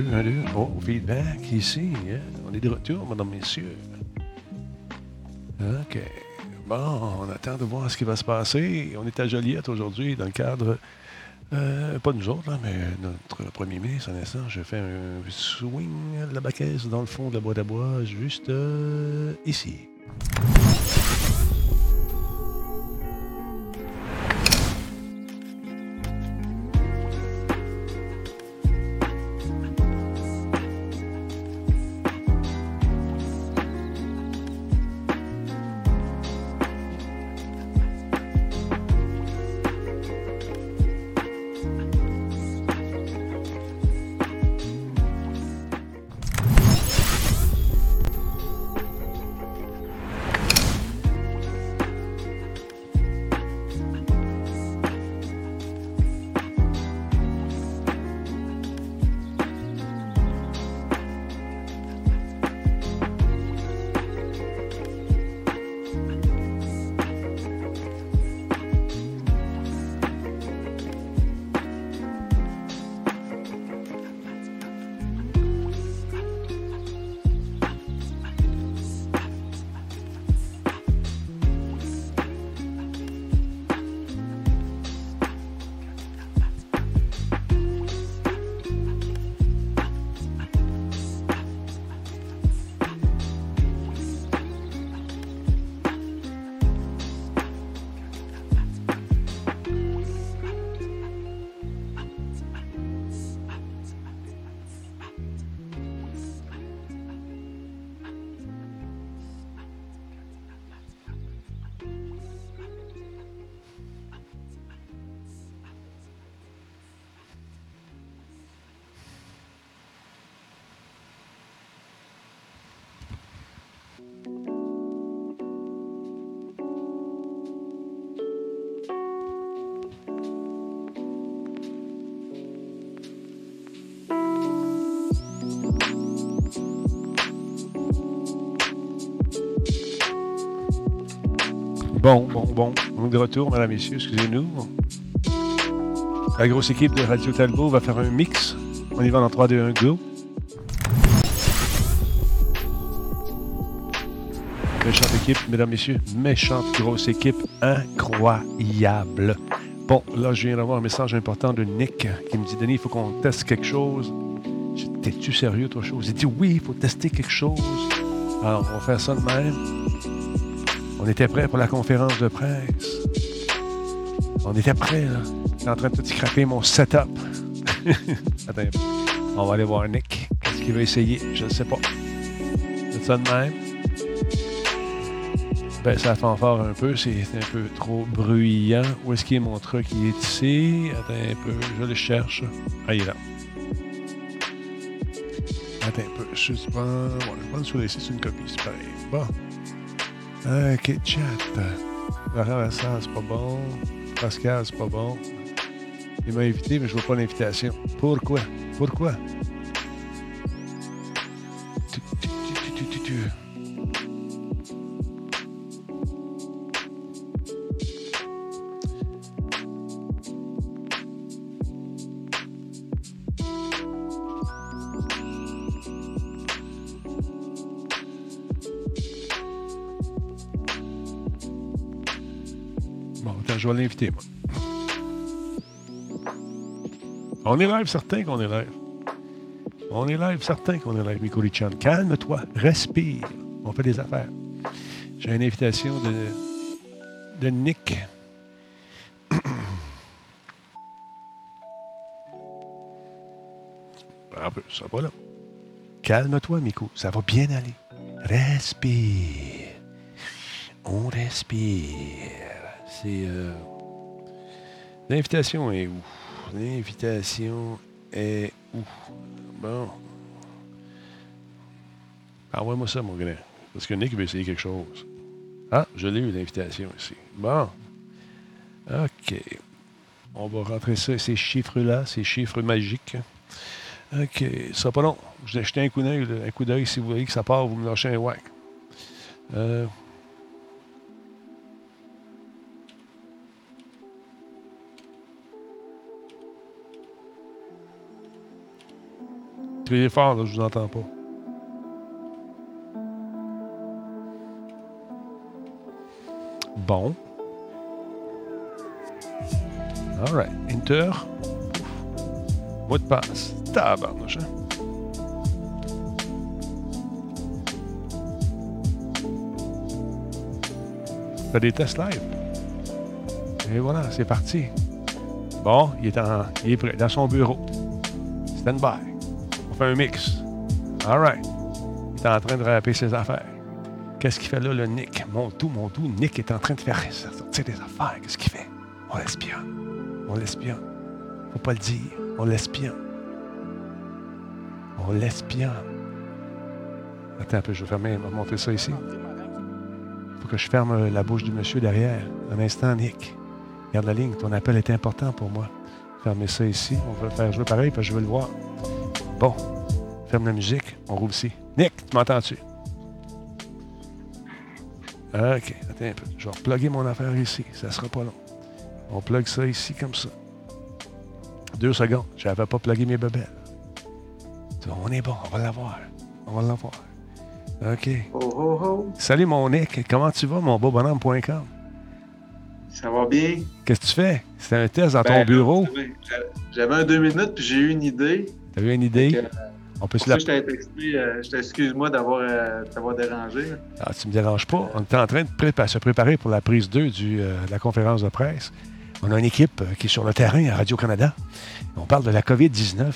1, 2, 1, 2. Oh, feedback ici. Yeah. On est de retour, mesdames, messieurs. OK. Bon, on attend de voir ce qui va se passer. On est à Joliette aujourd'hui dans le cadre, euh, pas nous autres, mais notre premier ministre, un instant, je fais un swing de la baquette dans le fond de la boîte à bois, juste euh, ici. Bon, bon, bon. On est de retour, mesdames, messieurs, excusez-nous. La grosse équipe de Radio Talbot va faire un mix. On y va dans 3, 2, 1, go. Méchante équipe, mesdames, messieurs. Méchante grosse équipe incroyable. Bon, là, je viens d'avoir un message important de Nick qui me dit Denis, il faut qu'on teste quelque chose. T'es-tu sérieux, toi, chose? Il dit oui, il faut tester quelque chose. Alors, on va faire ça de même. On était prêt pour la conférence de presse. On était prêt, là. J'étais en train de tout scraper mon setup. Attends, on va aller voir Nick. Qu'est-ce qu'il va essayer? Je ne sais pas. C'est ça de même? Ben, ça fanfare un peu. C'est un peu trop bruyant. Où est-ce qu'il est mon truc? Il est ici. Attends un peu. Je le cherche. Ah, il est là. Attends un peu. Je suis pas... Bon, je pense que c'est une copie. C'est pareil. Bon. Ok, chat. Laurent c'est pas bon. Pascal, c'est pas bon. Il m'a invité, mais je veux pas l'invitation. Pourquoi? Pourquoi? Bon, attends, je vais l'inviter, moi. On est live, certain qu'on est live. On est live, certain qu'on est live, Mikuri Chan. Calme-toi, respire. On fait des affaires. J'ai une invitation de, de Nick. Un peu, ça va là. Calme-toi, Miko. Ça va bien aller. Respire. On respire. C'est. Euh... L'invitation est où? L'invitation est où? Bon. Envoie-moi ça, mon grand. Parce que Nick veut essayer quelque chose. Ah, je l'ai eu, l'invitation ici. Bon. OK. On va rentrer ça, ces chiffres-là, ces chiffres magiques. OK. Ça sera pas long. Je vais jeter un coup d'œil, un coup d'œil. Si vous voyez que ça part, vous me lâchez un whack. Euh, Criez fort, je vous entends pas. Bon. All right. Inter. Mot de passe. Tabarnouche, hein? Fais des tests live. Et voilà, c'est parti. Bon, il est, en, il est prêt, dans son bureau. Stand by. Un mix. All right. Il est en train de rapper ses affaires. Qu'est-ce qu'il fait là, le Nick? Mon tout, mon tout. Nick est en train de faire sortir des affaires. Qu'est-ce qu'il fait? On l'espionne. On l'espionne. Faut pas le dire. On l'espionne. On l'espionne. Attends un peu, je vais fermer, monter ça ici. Faut que je ferme la bouche du monsieur derrière. Un instant, Nick. Garde la ligne. Ton appel est important pour moi. Fermez ça ici. On va faire jouer pareil parce que je veux le voir. Bon. Ferme la musique. On roule ici. Nick, tu m'entends-tu? OK, attends un peu. Je vais reploguer mon affaire ici. Ça sera pas long. On plug ça ici comme ça. Deux secondes. Je n'avais pas plugué mes bebelles. On est bon. On va l'avoir. On va l'avoir. OK. Oh, oh, oh. Salut mon Nick. Comment tu vas, mon beau bonhomme.com? Ça va bien? Qu'est-ce que tu fais? C'était un test dans ton Ben, bureau? J'avais un deux minutes, puis j'ai eu une idée. T'as eu une idée? On peut se la... je texté, euh, je t'excuse-moi d'avoir euh, dérangé. Ah, tu me déranges pas. On était en train de se préparer pour la prise 2 du, euh, de la conférence de presse. On a une équipe euh, qui est sur le terrain à Radio-Canada. On parle de la COVID-19, euh,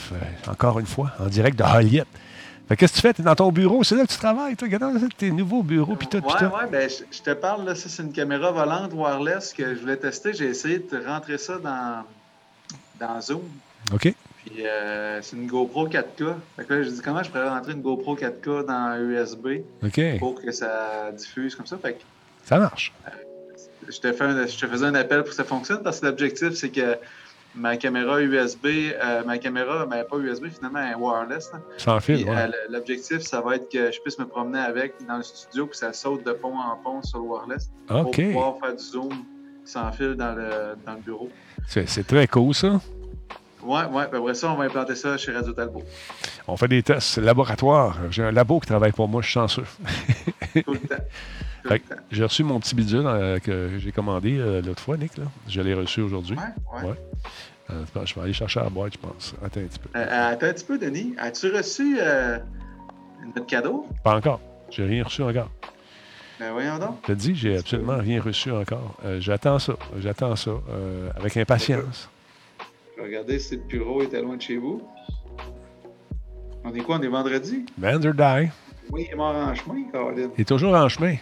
encore une fois, en direct de Hollywood. Fait qu'est-ce que tu fais? Tu es dans ton bureau, c'est là que tu travailles, toi? Regarde tes nouveaux bureaux, puis tout, Ouais, ouais, ben, je, je te parle, là, ça, c'est une caméra volante wireless que je voulais tester. J'ai essayé de rentrer ça dans, dans Zoom. OK. Puis euh, c'est une GoPro 4K. Fait que là, j'ai dit comment je pourrais rentrer une GoPro 4K dans USB pour que ça diffuse comme ça? Fait que Ça marche. je te, fais un- je te faisais un appel pour que ça fonctionne parce que l'objectif, c'est que ma caméra USB, euh, ma caméra, ben, pas USB, finalement, elle est wireless. là. Sans fil, ouais. euh, l'objectif, ça va être que je puisse me promener avec dans le studio, puis ça saute de pont en pont sur le wireless pour pouvoir faire du zoom sans fil dans le, dans le bureau. C'est très cool, ça. Ouais. Puis après ça, on va implanter ça chez Radio Talbot. On fait des tests laboratoires. J'ai un labo qui travaille pour moi, je suis chanceux. Tout le temps. J'ai reçu mon petit bidule euh, que j'ai commandé euh, l'autre fois, Nick. Là. Je l'ai reçu aujourd'hui. Ouais, ouais. Ouais. Euh, je vais aller chercher à la boîte, je pense. Attends un petit peu. Attends un petit peu, Denis. As-tu reçu notre cadeau? Pas encore. J'ai rien reçu encore. Ben voyons donc. Je te dis, j'ai absolument rien reçu encore. J'attends ça. J'attends ça avec impatience. Je regarder si le bureau était loin de chez vous. On est quoi? On est vendredi? Vanderdy Oui, il est mort en chemin, Caroline. est toujours en chemin.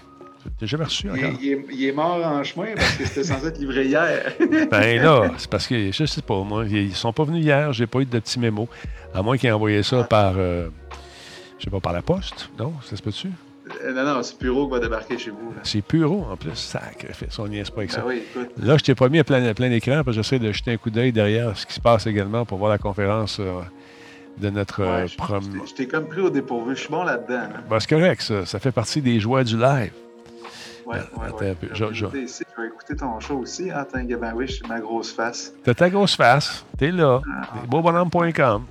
T'as jamais reçu Il, encore? il est, il est mort en chemin parce que c'était censé être livré hier. Ben là, c'est parce que je sais pas, moi, ils sont pas venus hier, j'ai pas eu de petit mémo. À moins qu'ils aient envoyé ça par, euh, je sais pas, par la poste. Non, ça se peut-tu? Euh, non, non, c'est bureau qui va débarquer chez vous. C'est Puro en plus. Sacrifice, on niaise pas avec ça. Ben oui. Là, je t'ai pas mis à plein, plein écran parce que j'essaie de jeter un coup d'œil derrière ce qui se passe également pour voir la conférence euh, de notre euh, Ouais, je- prom- je t'ai- comme pris au dépourvu. Je suis bon là-dedans. hein. Ben, c'est correct, ça. Ça fait partie des joies du live. Ouais, Attends ouais, un ouais. peu, Je je- vais écouter ici, je vais écouter ton show aussi. Ah, Attends, oui, j'ai ma grosse face. T'as ta grosse face. T'es là. Ah. Beaubonhomme.com.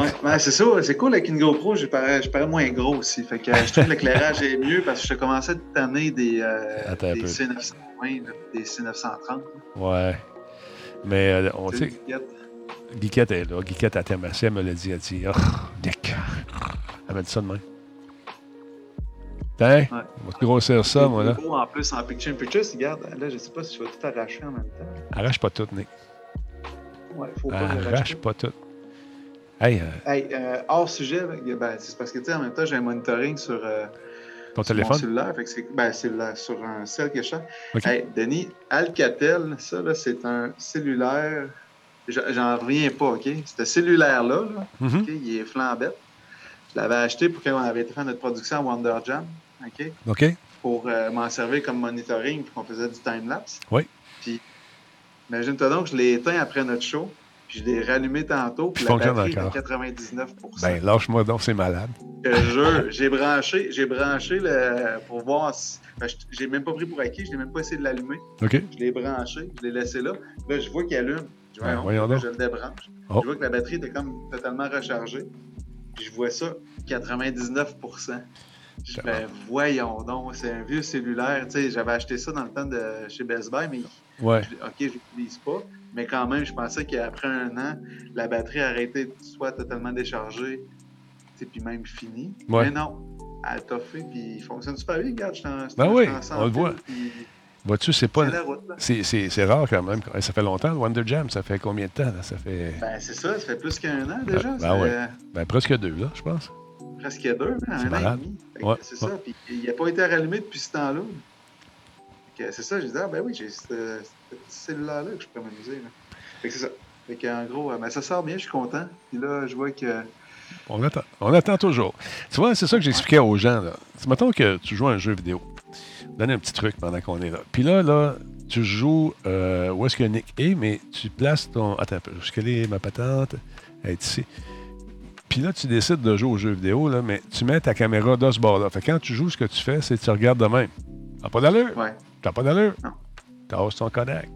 Ouais, ouais, c'est ça. C'est cool avec une GoPro, je parais, je parais moins gros aussi. Fait que je trouve que l'éclairage est mieux parce que je commençais à t'amener des, euh, des peu. C920, là, des C930. Ouais. Mais euh, on sait. Guiquette est là. Guiquette a termassé, elle me l'a dit. Elle dit, oh, Nick. Elle m'a dit ça de même. Tiens, on va te grossir ça, moi, là. En plus, en picture in picture, regarde, là, je sais pas si je vais tout arracher en même temps. Arrache pas tout, Nick. Ouais, faut pas Arrache pas tout. Hey, euh, Hey, euh, hors sujet, ben, c'est parce que, tu sais, en même temps, j'ai un monitoring sur, euh, ton sur mon téléphone? cellulaire. Fait que c'est, ben, cellulaire, sur un cell que je cherche. OK. Hey, Denis, Alcatel, ça, là, c'est un cellulaire. Je- J'en reviens pas, OK? Ce cellulaire-là, là, Mhm. OK, il est flambette. Je l'avais acheté pour quand on avait été faire notre production à Wonder Jam, OK? OK? Pour euh, m'en servir comme monitoring, puis qu'on faisait du time-lapse. Oui. Puis, imagine-toi donc, je l'ai éteint après notre show. Puis je l'ai rallumé tantôt, puis la batterie est à encore. 99 Ben, lâche-moi donc, c'est malade. Je j'ai branché, j'ai branché le, pour voir si. ben, je- j'ai même pas pris pour acquis, je n'ai même pas essayé de l'allumer. OK? Je l'ai branché, je l'ai laissé là. Là, je vois qu'il allume. Je, voyons, là, donc. je le débranche. Oh. Je vois que la batterie était comme totalement rechargée. Puis je vois ça, 99 Je ben, voyons donc, c'est un vieux cellulaire. Tu sais, j'avais acheté ça dans le temps de chez Best Buy, mais Ouais. je- OK, je l'utilise pas. Mais quand même, je pensais qu'après un an, la batterie arrêtait soit totalement déchargée, puis même finie. Ouais. Mais non, elle a toffé, puis il fonctionne super bien. Regarde, je t'en Ben oui, on le voit. puis Vois-tu, c'est pas. c'est rare quand même. Ça fait longtemps, le Wonder Jam. Ça fait combien de temps? Là? Ça fait Ben, c'est ça, ça fait plus qu'un an déjà. Ben, ça ben ouais. ben, presque deux, là, je pense. Presque deux, hein, un an et demi. Ouais, C'est ouais. ça, puis il n'a pas été rallumé depuis ce temps-là. C'est ça, je disais, ah, ben oui, j'ai ce cellulaire-là que je peux m'amuser. Fait que c'est ça. Fait qu'en gros, euh, ben, ça sort bien, je suis content. Puis là, je vois que. On attend, on attend toujours. Tu vois, c'est ça que j'expliquais aux gens. Là. Mettons que tu joues à un jeu vidéo. Donne un petit truc pendant qu'on est là. Puis là, là, tu joues euh, où est-ce que Nick est, mais tu places ton. Attends un peu. Est ma patente? Elle est ici. Puis là, tu décides de jouer au jeu vidéo, là, mais tu mets ta caméra de ce bord-là. Fait que quand tu joues, ce que tu fais, c'est que tu regardes de même. T'as pas d'allure? Ouais. T'as pas d'allure? Non. Tasse ton connect.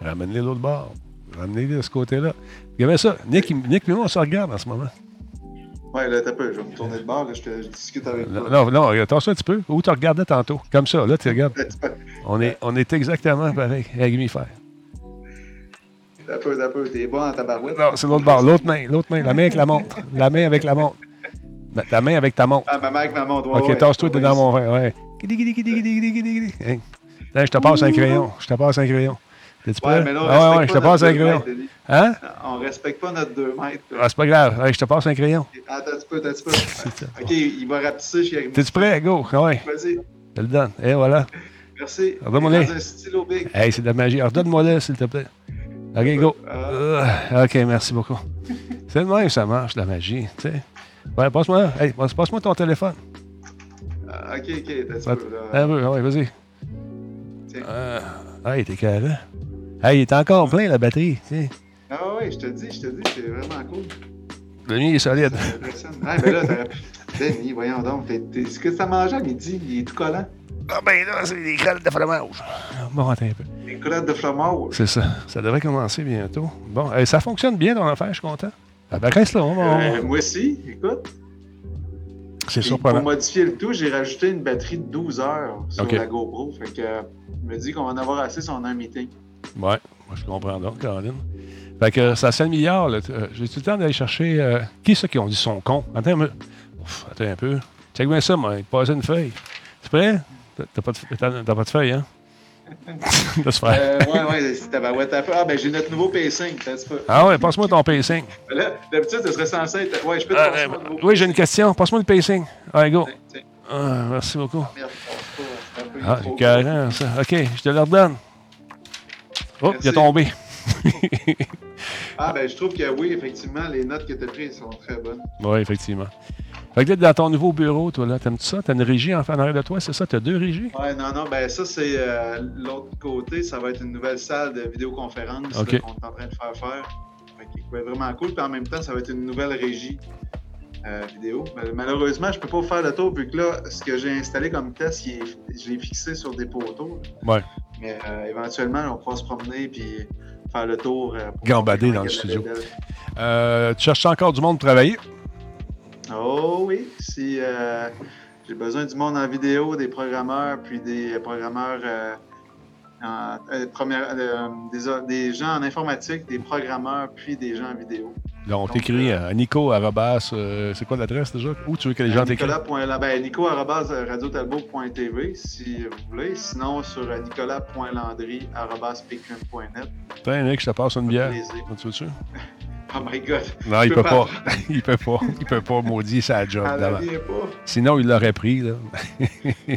Ramène-les l'autre bord. Ramène-les de ce côté-là. Regardez ça? Nick, Nick et moi, on se regarde en ce moment. Ouais, là, t'as peu. Je vais me tourner de bord, là, je, te, je discute avec toi. Non, non, regarde, tasse-toi un petit peu. Où tu regardais tantôt. Comme ça, là, tu regardes. On est, on est exactement pareil avec peu, t'as peu. T'es bon en tabarouette. Non, c'est l'autre bord. L'autre main. L'autre main. La main avec la montre. La main avec la montre. La- Ta main avec ta montre. Ah, ma mère avec ma montre. ouais, OK, tasse-toi Ouais, dans mon verre. Ouais. Hein. Là, je te passe un crayon. Je te passe un crayon. T'es-tu prêt? Ouais, mais là, on ah, ouais, ouais, respecte je te pas passe un crayon. mètres. Hein? On respecte pas notre 2 mètres. Ah, c'est pas grave. Je te passe un crayon. Attends un petit peu, attends un petit peu. ça. OK, il va rapetisser chez T'es-tu prêt? Go. Ouais. Vas-y. Je te le donne. Et voilà. Merci. Big. Hey, c'est de la magie. Redonne-moi là, s'il te plaît. OK, go. Euh, OK, merci beaucoup. C'est le même, ça marche, la magie. Tu sais. Ouais, passe-moi. Hey, passe- passe-moi ton téléphone. Ah, OK, OK, attends un peu. Là. Un peu, ouais, vas-y. Tiens. Euh, hey, t'es carré. Hey, il est encore plein, la batterie. Tiens. Ah ouais, je te dis, je te dis, c'est vraiment cool. Le mien est solide. Ça. Ah, ben là. Denis, voyons donc. t'es- t'es- Ce que t'as mangé à midi, il est tout collant. Ah ben là, c'est des crottes de fromage. Bon, attends un peu. Des crottes de fromage. C'est ça. Ça devrait commencer bientôt. Bon, hey, ça fonctionne bien ton affaire, je suis content. Ah ben reste là, on va- Euh, moi aussi, écoute. C'est Puis, Pour surprenant. modifier le tout, j'ai rajouté une batterie de 12 heures sur la GoPro. Fait que, euh, il me dit qu'on va en avoir assez si on a un meeting. Ouais, moi je comprends donc, Caroline. Fait que ça s'améliore. là. Euh, J'ai tout le temps d'aller chercher. euh, Qui c'est qui ont dit son con? Attends un peu. Ouf, attends un peu. Check bien ça, moi. Passait une feuille. Tu prêt? T'as- pas, pas de feuille, hein? de se faire. Euh, ouais, ouais, c'est tabarouette à faire. Ah, ben j'ai notre nouveau pacing. Ah ouais, passe-moi ton pacing. Là, d'habitude, ça serait censé être. Ouais, je peux te Ah, passer euh, mon nouveau oui, j'ai une question. Passe-moi le pacing. Allez, go. Tiens, tiens. Ah, merci beaucoup. Merde, je pense pas, c'est un peu Ah, trop ça. OK, je te le redonne. Oh, il Merci. tombé. Ah, ben je trouve que oui, effectivement, les notes que tu as prises sont très bonnes. Oui, effectivement. Fait que là, dans ton nouveau bureau, toi, là, t'aimes-tu ça? T'as une régie en arrière de toi, c'est ça? T'as deux régies? Ouais, non, non, ben ça, c'est euh, l'autre côté. Ça va être une nouvelle salle de vidéoconférence OK. qu'on est en train de faire faire. Fait que, vraiment cool. Puis en même temps, ça va être une nouvelle régie euh, vidéo. Mais malheureusement, je peux pas vous faire le tour vu que là, ce que j'ai installé comme test, il est- je l'ai fixé sur des poteaux. là. Ouais. Mais euh, éventuellement, on pourra se promener puis faire le tour. euh, pour Gambader dans le studio. Euh, tu cherches encore du monde pour travailler? Oh oui, si euh, j'ai besoin du monde en vidéo, des programmeurs, puis des programmeurs, euh, en- euh, première- des, des gens en informatique, des programmeurs, puis des gens en vidéo. Là, on Donc, t'écrit euh, à Nico arrobas, euh, c'est quoi l'adresse déjà? Où tu veux que les gens t'écrivent? Ben, Nico arobase radiotalbot.tv si vous voulez. Sinon, sur nicolas.landry arobase pcum.net. Tiens, Nick, je te passe une bière. Tu veux-tu? Oh my god. Non, il peut pas. il peut pas. Il peut pas, maudit, la job pas. Sinon, il l'aurait pris, là.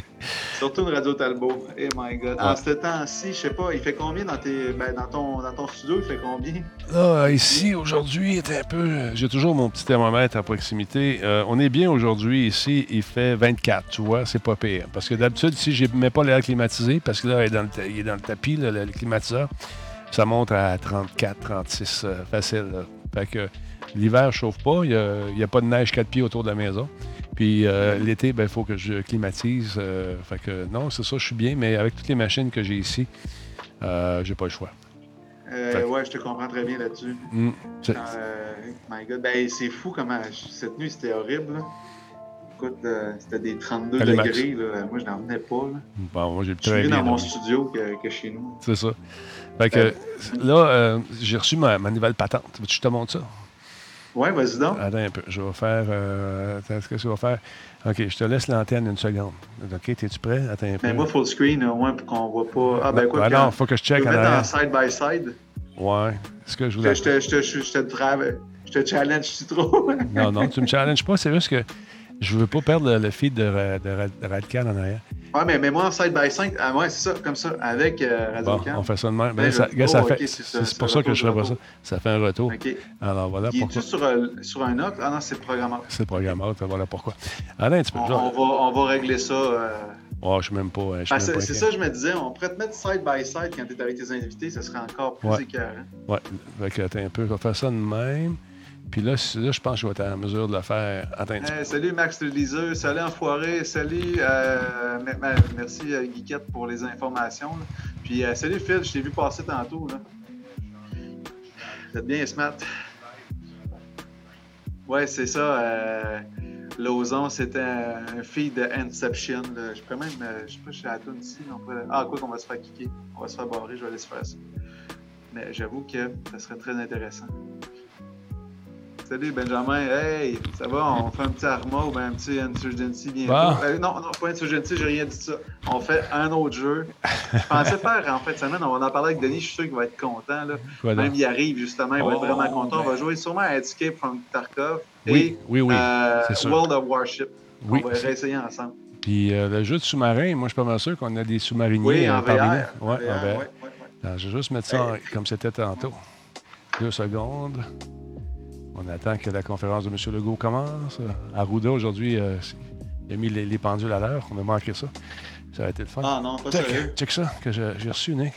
Surtout une radio Talbot. Oh my god. Ouais. En ce temps-ci, je sais pas, il fait combien dans tes. Ben, dans ton, dans ton studio, il fait combien? Là, ici, aujourd'hui, est un peu. J'ai toujours mon petit thermomètre à proximité. Euh, on est bien aujourd'hui. Ici, il fait 24, tu vois, c'est pas pire. Parce que d'habitude, ici, je mets pas l'air climatisé, parce que là, il est dans le, ta- il est dans le tapis, là, le climatiseur. Ça monte à 34, 36 euh, facile. Là. Fait que l'hiver, je chauffe pas. Il n'y a, pas de neige 4 pieds autour de la maison. Puis euh, l'été, il faut que je climatise. euh, fait que non, c'est ça, je suis bien, mais avec toutes les machines que j'ai ici, euh, j'ai pas le choix. Euh, ouais, je te comprends très bien là-dessus. Mm. C'est- Euh, my God. Ben, c'est fou comment cette nuit c'était horrible. là. Écoute, c'était des 32 Allez, Max. degrés. Là. Moi, je n'en revenais pas. Là. Bon, moi, j'ai Je suis dans mon studio que, que chez nous. C'est ça. Fait que Euh, là, euh, j'ai reçu ma, ma nouvelle patente. Veux-tu que je te montre ça? Ouais, vas-y donc. Attends un peu. Je vais faire. Euh, attends, qu'est-ce que je vais faire? OK, je te laisse l'antenne une seconde. OK, es-tu prêt? Attends un peu. Mais moi, full screen, au moins, pour qu'on voit pas. Ah, ben quoi, puis, non, faut que je je check en mettre en side by side. Ouais. Ce que je Je voulais. je te, je te, je te, je te je te challenge-tu trop? Non, non, tu me challenges pas. C'est juste que je veux pas perdre le, le feed de, de, Ra- de Radcan en arrière. ouais, mais mets-moi en side by side. Ah, ouais, c'est ça, comme ça, avec euh, Bon, on fait ça de même. Ben, ça, je- oh, c'est pour ça que je ferais pas ça. Ça fait un retour. OK. Alors voilà Il pourquoi. est-tu sur, euh, sur un autre? Ah non, c'est le programmeur. C'est le programmeur, voilà pourquoi. Attends un petit peu. On, on va, on va régler ça. euh, Oh, je suis même pas. Ah, même c'est pas c'est inquiet. ça, je me disais, on pourrait te mettre side by side quand tu es avec tes invités, ça serait encore plus Ouais. écœurant. Ouais, fait que, un peu, je vais faire ça de même. Puis là, là, je pense que je vais être en mesure de le faire. Attends salut Max le liseur, salut Enfoiré, salut, euh, me- me- merci euh, Guiquette pour les informations. là. Puis euh, salut Phil, je t'ai vu passer tantôt. Là. Vous êtes bien smart. Ouais, c'est ça. Euh, Lauson, c'était un feed de Inception. là. Je peux même, je sais pas, je suis à la toune ici. mais on pourrait- Ah, quoi qu'on va se faire kicker. On va se faire barrer, je vais laisser faire ça. Mais j'avoue que ça serait très intéressant. Salut Benjamin, hey, ça va? On fait un petit Arma ou ben un petit Insurgency bientôt? Bon. Euh, non, non, pas Insurgency, j'ai rien dit de ça. On fait un autre jeu. Je pensais faire en fait semaine, on va en parler avec Denis, je suis sûr qu'il va être content. Là. Même il arrive justement, il va Oh, être vraiment content. On va ben. jouer sûrement à Escape from Tarkov Oui, et oui, oui. euh. World of Warship. Oui. On va réessayer ensemble. Puis euh, le jeu de sous-marin, moi, je suis pas mal sûr qu'on a des sous-mariniers Oui, euh, en parmi VR. nous. Ouais, en VR, VR. ouais, ouais, ouais. Attends, je vais juste mettre ça comme c'était tantôt. Deux secondes. On attend que la conférence de M. Legault commence. Arruda, aujourd'hui, euh, il a mis les, les pendules à l'heure. On a manqué ça. Ça a été le fun. Ah non, pas check, sérieux. check ça, que j'ai reçu, Nick.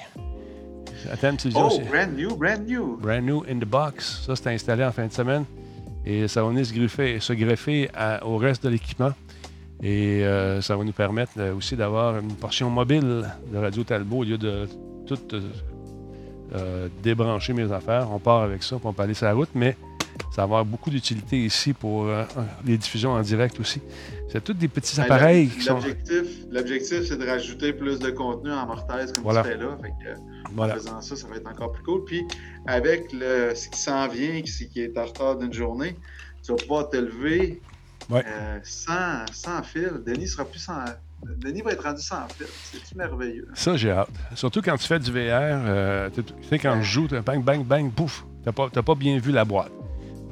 Attends une petite Oh, aussi. brand new, brand new. Brand new in the box. Ça, c'était installé en fin de semaine. Et ça va venir se greffer, se greffer à- au reste de l'équipement. Et euh, ça va nous permettre euh, aussi d'avoir une portion mobile de Radio Talbot au lieu de tout euh, débrancher mes affaires. On part avec ça, puis on peut aller sur la route, mais ça va avoir beaucoup d'utilité ici pour euh, les diffusions en direct aussi. C'est tous des petits Ben, appareils le- qui sont. L'objectif, c'est de rajouter plus de contenu en mortaise comme Voilà. tu fais là. Fait que, euh, Voilà. En faisant ça, ça va être encore plus cool. Puis avec le, ce qui s'en vient, ce qui est en retard d'une journée, tu vas pouvoir te lever Ouais. euh, sans, sans fil. Denis sera plus sans. Denis va être rendu sans fil. C'est merveilleux. Ça, j'ai hâte. Surtout quand tu fais du VR, euh, tu sais, quand je joue, bang, bang, bang, pouf, t'as pas, t'as pas bien vu la boîte.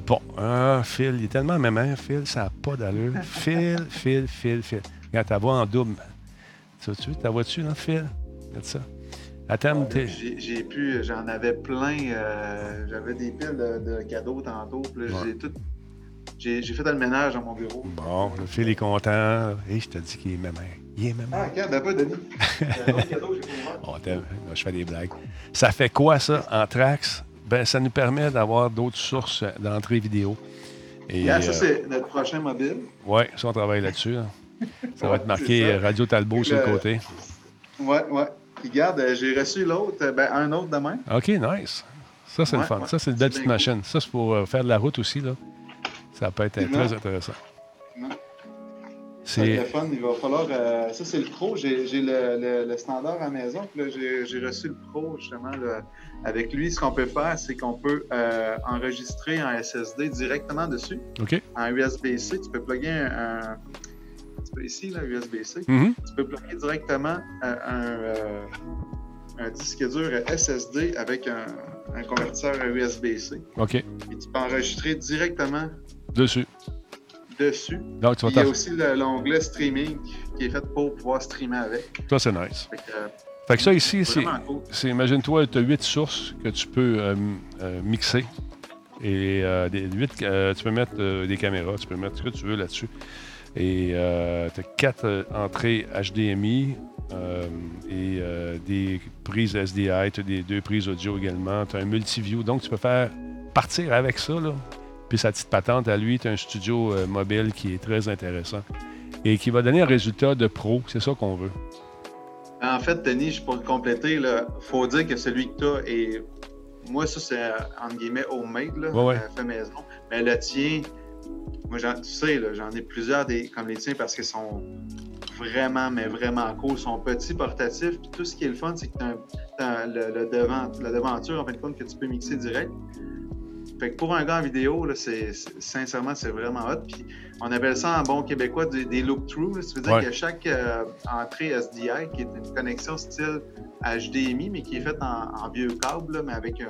Bon, un fil, il est tellement même, un fil, ça n'a pas d'allure. Fil, fil, fil, fil. Regarde, ta voix en double. Tu vois-tu, ta vois-tu, là, fil? Regarde ça. Attends, t'es- J'ai pu, j'en avais plein. euh, J'avais des piles de, de cadeaux tantôt. Puis là, Ouais. j'ai tout. J'ai j'ai fait le ménage dans mon bureau. Bon, le fil est content. Et je te dis qu'il est même. Il est même. Ah, regarde, d'abord, Denis. Il y a un autre cadeau que j'ai. Oh, je fais des blagues. Ça fait quoi, ça, en Trax? Ben, ça nous permet d'avoir d'autres sources d'entrée vidéo. Et, Yeah, ça, euh, c'est notre prochain mobile. Oui, ça, on travaille là-dessus. là. Ça va être marqué Radio Talbot sur le côté. Ouais, ouais. Puis regarde, euh, j'ai reçu l'autre, euh, ben, un autre demain. OK, nice. Ça, c'est le fun. ouais. Ça, c'est une belle petite machine. Ça, c'est pour faire de la route aussi. Là. Ça peut être très intéressant. C'est fun, il va falloir. euh, ça, c'est le pro. J'ai j'ai le, le- le standard à la maison. Puis là, j'ai j'ai reçu le pro, justement. là. Avec lui, ce qu'on peut faire, c'est qu'on peut euh, enregistrer en SSD directement dessus, OK. en USB-C. Tu peux plugger un. un- tu peux ici, là, USB-C. Mhm. Tu peux plugger directement euh, un, un disque dur SSD avec un, un convertisseur USB-C. OK. Et tu peux enregistrer directement Dessus. Dessus. Donc, tu vas il y a aussi le- l'onglet streaming qui est fait pour pouvoir streamer avec. Ça, c'est nice. Fait que, euh, Fait que ça, ici, c'est... cool. imagine-toi, tu as huit sources que tu peux euh, euh, mixer. Et euh, des, tu peux mettre des caméras, tu peux mettre ce que tu veux là-dessus. Et tu as quatre entrées HDMI, et des prises SDI, tu as des deux prises audio également, tu as un multiview. Donc, tu peux faire partir avec ça, là. Puis sa petite patente à lui, as un studio euh, mobile qui est très intéressant et qui va donner un résultat de pro. C'est ça qu'on veut. En fait, Denis, pour compléter, il faut dire que celui que tu as est. Moi, ça, c'est entre guillemets homemade, là, Ouais, ouais. fait maison. Mais le tien, moi, j'en- tu sais, j'en ai plusieurs des, comme les tiens parce qu'ils sont vraiment, mais vraiment cool. Ils sont petits, portatifs. Puis tout ce qui est le fun, c'est que tu as, le, le devant, la devanture, en fin de compte, que tu peux mixer direct. Fait que pour un gars en vidéo, là, c'est, c'est- sincèrement, c'est vraiment hot. Puis on appelle ça en bon québécois des, des look-through. là. Ça veut dire Ouais. que chaque euh, entrée SDI, qui est une connexion style HDMI, mais qui est faite en, en vieux câble, là, mais avec euh,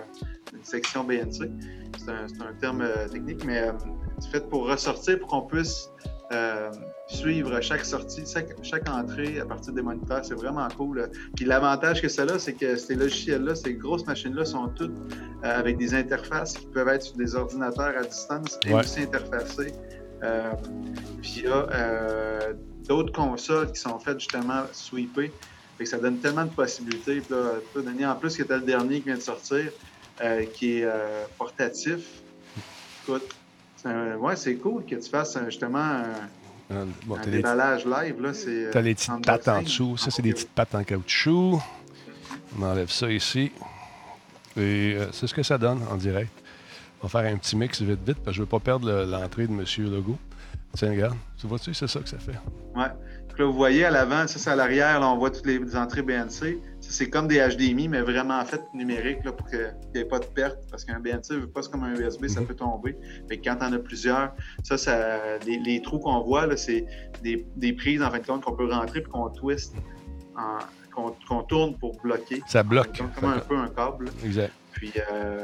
une section BNC. C'est un, c'est un terme euh, technique, mais euh, c'est fait pour ressortir, pour qu'on puisse euh, suivre chaque sortie, chaque, chaque entrée à partir des moniteurs. C'est vraiment cool. Puis l'avantage que ça a, c'est que ces logiciels-là, ces grosses machines-là sont toutes euh, avec des interfaces qui peuvent être sur des ordinateurs à distance et Ouais. aussi interfacées euh, via euh, d'autres consoles qui sont faites justement sweepées. Fait que ça donne tellement de possibilités. Puis là, Denis, en plus, qui était le dernier qui vient de sortir, euh, qui est euh, portatif. Écoute, c'est un- ouais, c'est cool que tu fasses justement un, bon, un déballage live. Là, c'est, t'as les euh, petites pattes en dessous. Ça, c'est des petites pattes en caoutchouc. On enlève ça ici. Et euh, c'est ce que ça donne en direct. On va faire un petit mix vite, vite, parce que je ne veux pas perdre le- l'entrée de M. Legault. Tiens, regarde. Tu vois-tu, c'est ça que ça fait? Ouais. Puis là, vous voyez à l'avant, ça c'est à l'arrière, là, on voit toutes les, les entrées BNC. Ça, c'est comme des HDMI, mais vraiment en fait numérique là, pour qu'il n'y ait pas de perte. Parce qu'un BNC, veut pas comme un USB, ça Mhm. peut tomber. Que quand on a plusieurs, ça, ça les, les trous qu'on voit, là, c'est des, des prises en fin de compte qu'on peut rentrer puis qu'on twist, qu'on tourne pour bloquer. Ça bloque. Comme un peu un câble. Exact. Puis euh,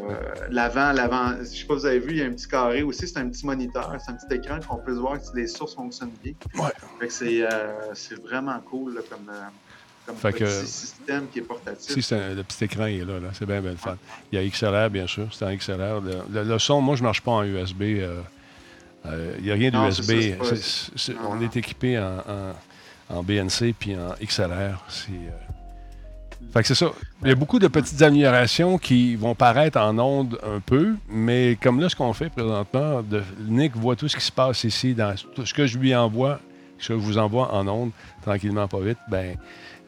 l'avant, l'avant, je sais pas si vous avez vu, il y a un petit carré aussi, c'est un petit moniteur, c'est un petit écran qu'on peut voir si les sources fonctionnent bien. Ouais. Fait que c'est, euh, c'est vraiment cool là, comme, euh, comme Fait petit que- système qui est portatif. Si, c'est un- le petit écran est là, là. c'est bien, bien le fun. Il y a XLR, bien sûr, c'est en XLR. Le, le- le son, moi, je ne marche pas en USB. euh, Il n'y a rien Non, d'USB. c'est ça, c'est pas- C'est- c'est- Non, on est équipé en, en- en BNC puis en XLR. C'est, euh, Fait que c'est ça. Il y a beaucoup de petites améliorations qui vont paraître en ondes un peu, mais comme là, ce qu'on fait présentement, Nick voit tout ce qui se passe ici, dans ce que je lui envoie, ce que je vous envoie en ondes, tranquillement, pas vite, ben,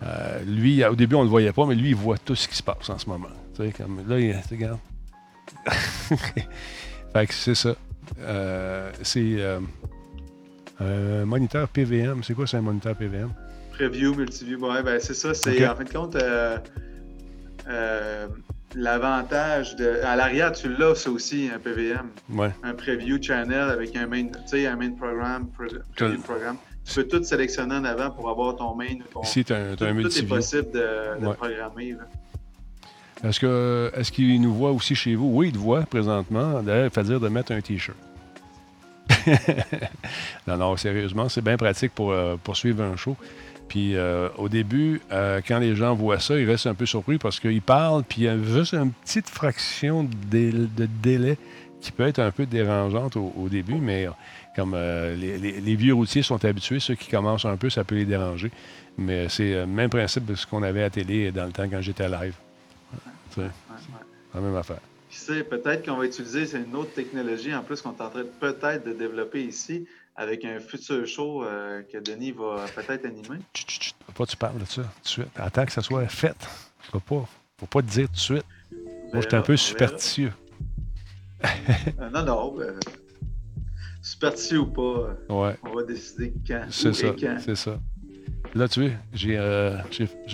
euh, lui, au début, on ne le voyait pas, mais lui, il voit tout ce qui se passe en ce moment. Tu comme là, il regarde. fait que c'est ça. Euh, c'est euh, un moniteur PVM. C'est quoi, c'est un moniteur PVM? Preview, multiview, ouais, ben c'est ça. C'est en fin de compte euh, euh, l'avantage de. À l'arrière, tu l'as, ça aussi, un PVM. Ouais. Un preview channel avec un main, tu sais, un main programme, pre- preview programme. Tu peux tout sélectionner en avant pour avoir ton main ton. Ici, tu as, un- tout, un tout est multiview. possible de, de Ouais. programmer. là. Est-ce que est-ce qu'il nous voit aussi chez vous? Oui, il te voit présentement. D'ailleurs, il fait dire de mettre un T-shirt. non, non, sérieusement, c'est bien pratique pour euh, poursuivre un show. Puis euh, au début, euh, quand les gens voient ça, ils restent un peu surpris parce qu'ils parlent, puis il y a juste une petite fraction de, dél- de délai qui peut être un peu dérangeante au, au début, mais euh, comme euh, les, les- les vieux routiers sont habitués, ceux qui commencent un peu, ça peut les déranger. Mais c'est le même principe de ce qu'on avait à télé dans le temps quand j'étais live. Ouais. la même affaire. Qui sait, peut-être qu'on va utiliser c'est une autre technologie en plus qu'on est en train peut-être de développer ici avec un futur show euh, que Denis va peut-être animer. Chut, chut, chut. Faut pas tu parles de ça tout de suite. Attends que ça soit fait. Faut pas, faut pas te dire tout de suite. Moi, j'étais un peu superstitieux. Euh, non, non. ben, superstitieux ou pas, euh, Ouais, on va décider quand. c'est ça. C'est ça. Là, tu vois, j'ai euh,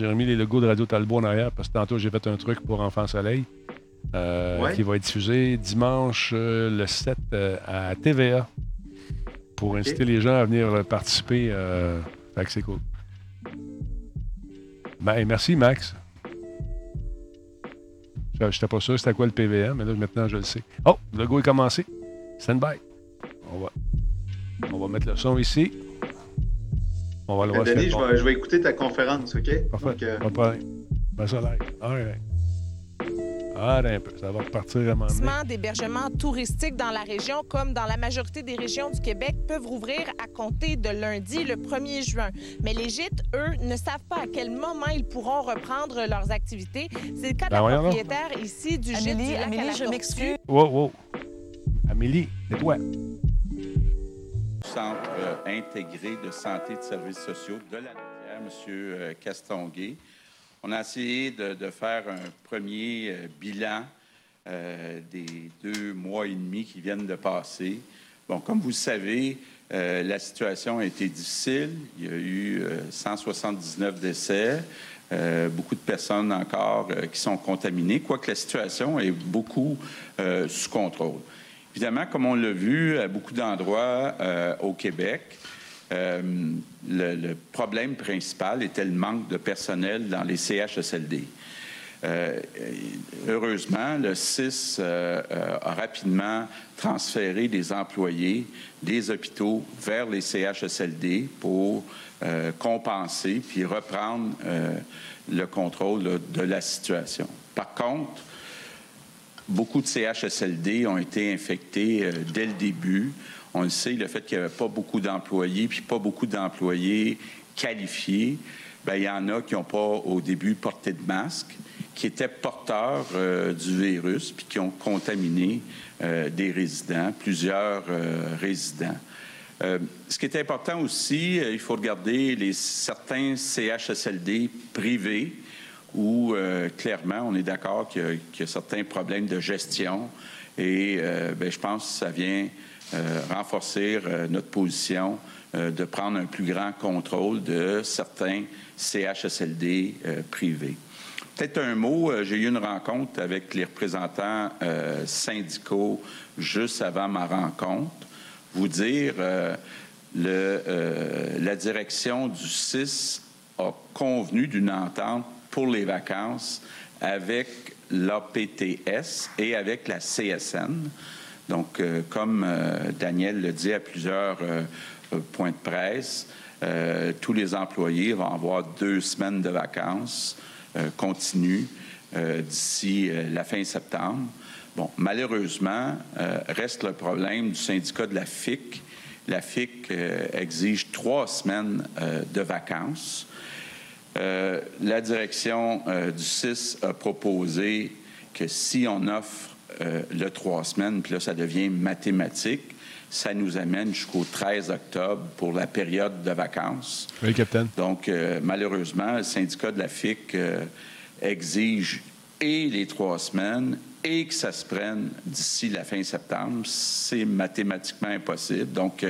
remis les logos de Radio Talbot en arrière parce que tantôt, j'ai fait un truc pour Enfant Soleil euh, Ouais. qui va être diffusé dimanche euh, le 7 euh, à TVA pour inciter les gens à venir euh, participer. Euh, c'est cool. Ben, merci, Max. Je n'étais pas sûr c'était quoi le PVM, mais là, maintenant, je le sais. Oh, le logo est commencé. Stand by. On va, on va mettre le son ici. On va le Euh, voir. Denis, je vais, je vais écouter ta conférence, OK? Parfait. Donc, euh, Pas de problème. Ben, ça live. All right. Ah, un peu. Ça va repartir à un moment donné. d'hébergement touristique dans la région, comme dans la majorité des régions du Québec, peuvent rouvrir à compter de lundi, le 1er juin. Mais les gîtes, eux, ne savent pas à quel moment ils pourront reprendre leurs activités. C'est le cas de Ben la voyons donc. propriétaire ici du gîte Amélie, du lac à Amélie, la je m'excuse. Wow, wow. Amélie, c'est toi. Centre euh, intégré de santé et de services sociaux de la M. euh, Castonguay. On a essayé de, faire un premier euh, bilan euh, des deux mois et demi qui viennent de passer. Bon, comme vous savez, euh, la situation a été difficile. Il y a eu euh, 179 décès, beaucoup de personnes encore qui sont contaminées, quoique la situation est beaucoup sous contrôle. Évidemment, comme on l'a vu à beaucoup d'endroits au Québec, euh, le, problème principal était le manque de personnel dans les CHSLD. Euh, heureusement, le CIS euh, a rapidement transféré des employés des hôpitaux vers les CHSLD pour compenser puis reprendre le contrôle de la situation. Par contre, beaucoup de CHSLD ont été infectés dès le début. On le sait, le fait qu'il n'y avait pas beaucoup d'employés, puis pas beaucoup d'employés qualifiés, bien, il y en a qui n'ont pas au début porté de masque, qui étaient porteurs euh, du virus, puis qui ont contaminé euh, des résidents, plusieurs euh, résidents. Ce qui est important aussi, il faut regarder les, certains CHSLD privés où clairement on est d'accord qu'il y, a- certains problèmes de gestion et ben, je pense que ça vient renforcer euh, notre position euh, de prendre un plus grand contrôle de certains CHSLD euh, privés. Peut-être un mot, euh, j'ai eu une rencontre avec les représentants euh, syndicaux juste avant ma rencontre. Vous dire, euh, euh, la direction du 6 a convenu d'une entente pour les vacances avec l'APTS et avec la CSN. Donc, euh, comme euh, Daniel le dit à plusieurs euh, points de presse, tous les employés vont avoir deux semaines de vacances continues d'ici la fin septembre. Bon, malheureusement, reste le problème du syndicat de la FIC. La FIC exige trois semaines de vacances. La direction du 6 a proposé que si on offre euh, le trois semaines, puis là, ça devient mathématique, ça nous amène jusqu'au 13 octobre pour la période de vacances. Oui, capitaine. Donc, euh, malheureusement, le syndicat de la FIC euh, exige et les trois semaines et que ça se prenne d'ici la fin septembre. C'est mathématiquement impossible. Donc,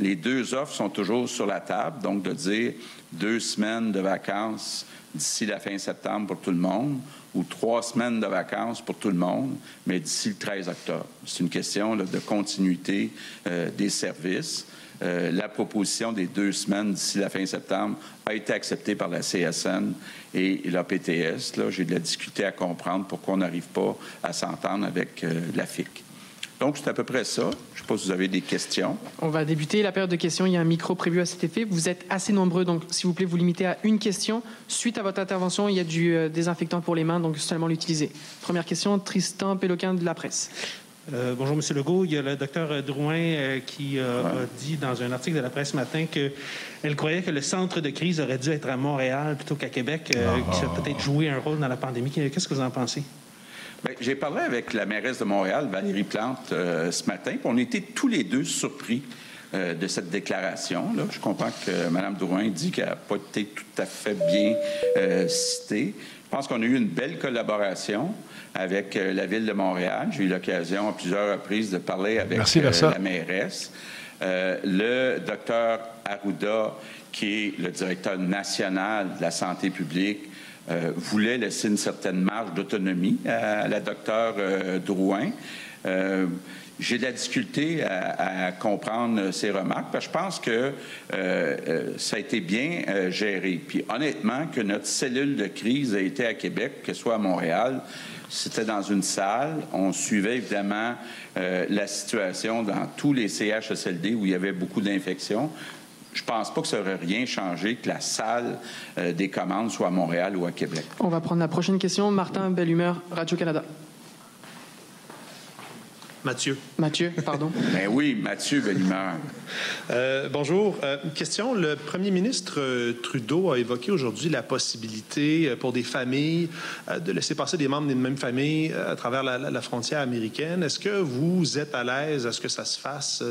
les deux offres sont toujours sur la table. Donc, de dire deux semaines de vacances d'ici la fin septembre pour tout le monde ou trois semaines de vacances pour tout le monde, mais d'ici le 13 octobre. C'est une question de continuité euh, des services. Euh, la proposition des deux semaines d'ici la fin septembre a été acceptée par la CSN et l'APTS. Là, j'ai de la difficulté à comprendre pourquoi on n'arrive pas à s'entendre avec euh, la FIC. Donc, c'est à peu près ça. Je ne sais pas si vous avez des questions. On va débuter la période de questions. Il y a un micro prévu à cet effet. Vous êtes assez nombreux, donc s'il vous plaît, vous limitez à une question. Suite à votre intervention, il y a du euh, désinfectant pour les mains, donc seulement l'utiliser. Première question, Tristan Péloquin de la presse. Euh, bonjour, M. Legault. Il y a le docteur Drouin euh, qui euh, a dit dans un article de la presse ce matin qu'elle croyait que le centre de crise aurait dû être à Montréal plutôt qu'à Québec, euh, qui a peut-être joué un rôle dans la pandémie. Qu'est-ce que vous en pensez? Bien, J'ai parlé avec la mairesse de Montréal, Valérie Plante, euh, ce matin, on était tous les deux surpris euh, de cette déclaration. Là. Je comprends que Mme Drouin dit qu'elle n'a pas été tout à fait bien euh, citée. Je pense qu'on a eu une belle collaboration avec la Ville de Montréal. J'ai eu l'occasion à plusieurs reprises de parler avec Merci, la mairesse. Le docteur Arruda, qui est le directeur national de la santé publique, euh, voulait laisser une certaine marge d'autonomie à la docteure euh, Drouin. Euh, j'ai de la difficulté à, comprendre ses remarques, parce que je pense que ça a été bien géré. Puis honnêtement, que notre cellule de crise a été à Québec, que ce soit à Montréal, c'était dans une salle. On suivait évidemment la situation dans tous les CHSLD où il y avait beaucoup d'infections. Je pense pas que ça aurait rien changé que la salle euh, des commandes soit à Montréal ou à Québec. On va prendre la prochaine question. Martin Bellumeur, Radio-Canada. Mathieu. Mathieu, pardon. Ben oui, Mathieu Bellimeur. Euh, bonjour. Euh, une question. Le premier ministre euh, Trudeau a évoqué aujourd'hui la possibilité pour des familles de laisser passer des membres d'une même famille à travers la, frontière américaine. Est-ce que vous êtes à l'aise à ce que ça se fasse?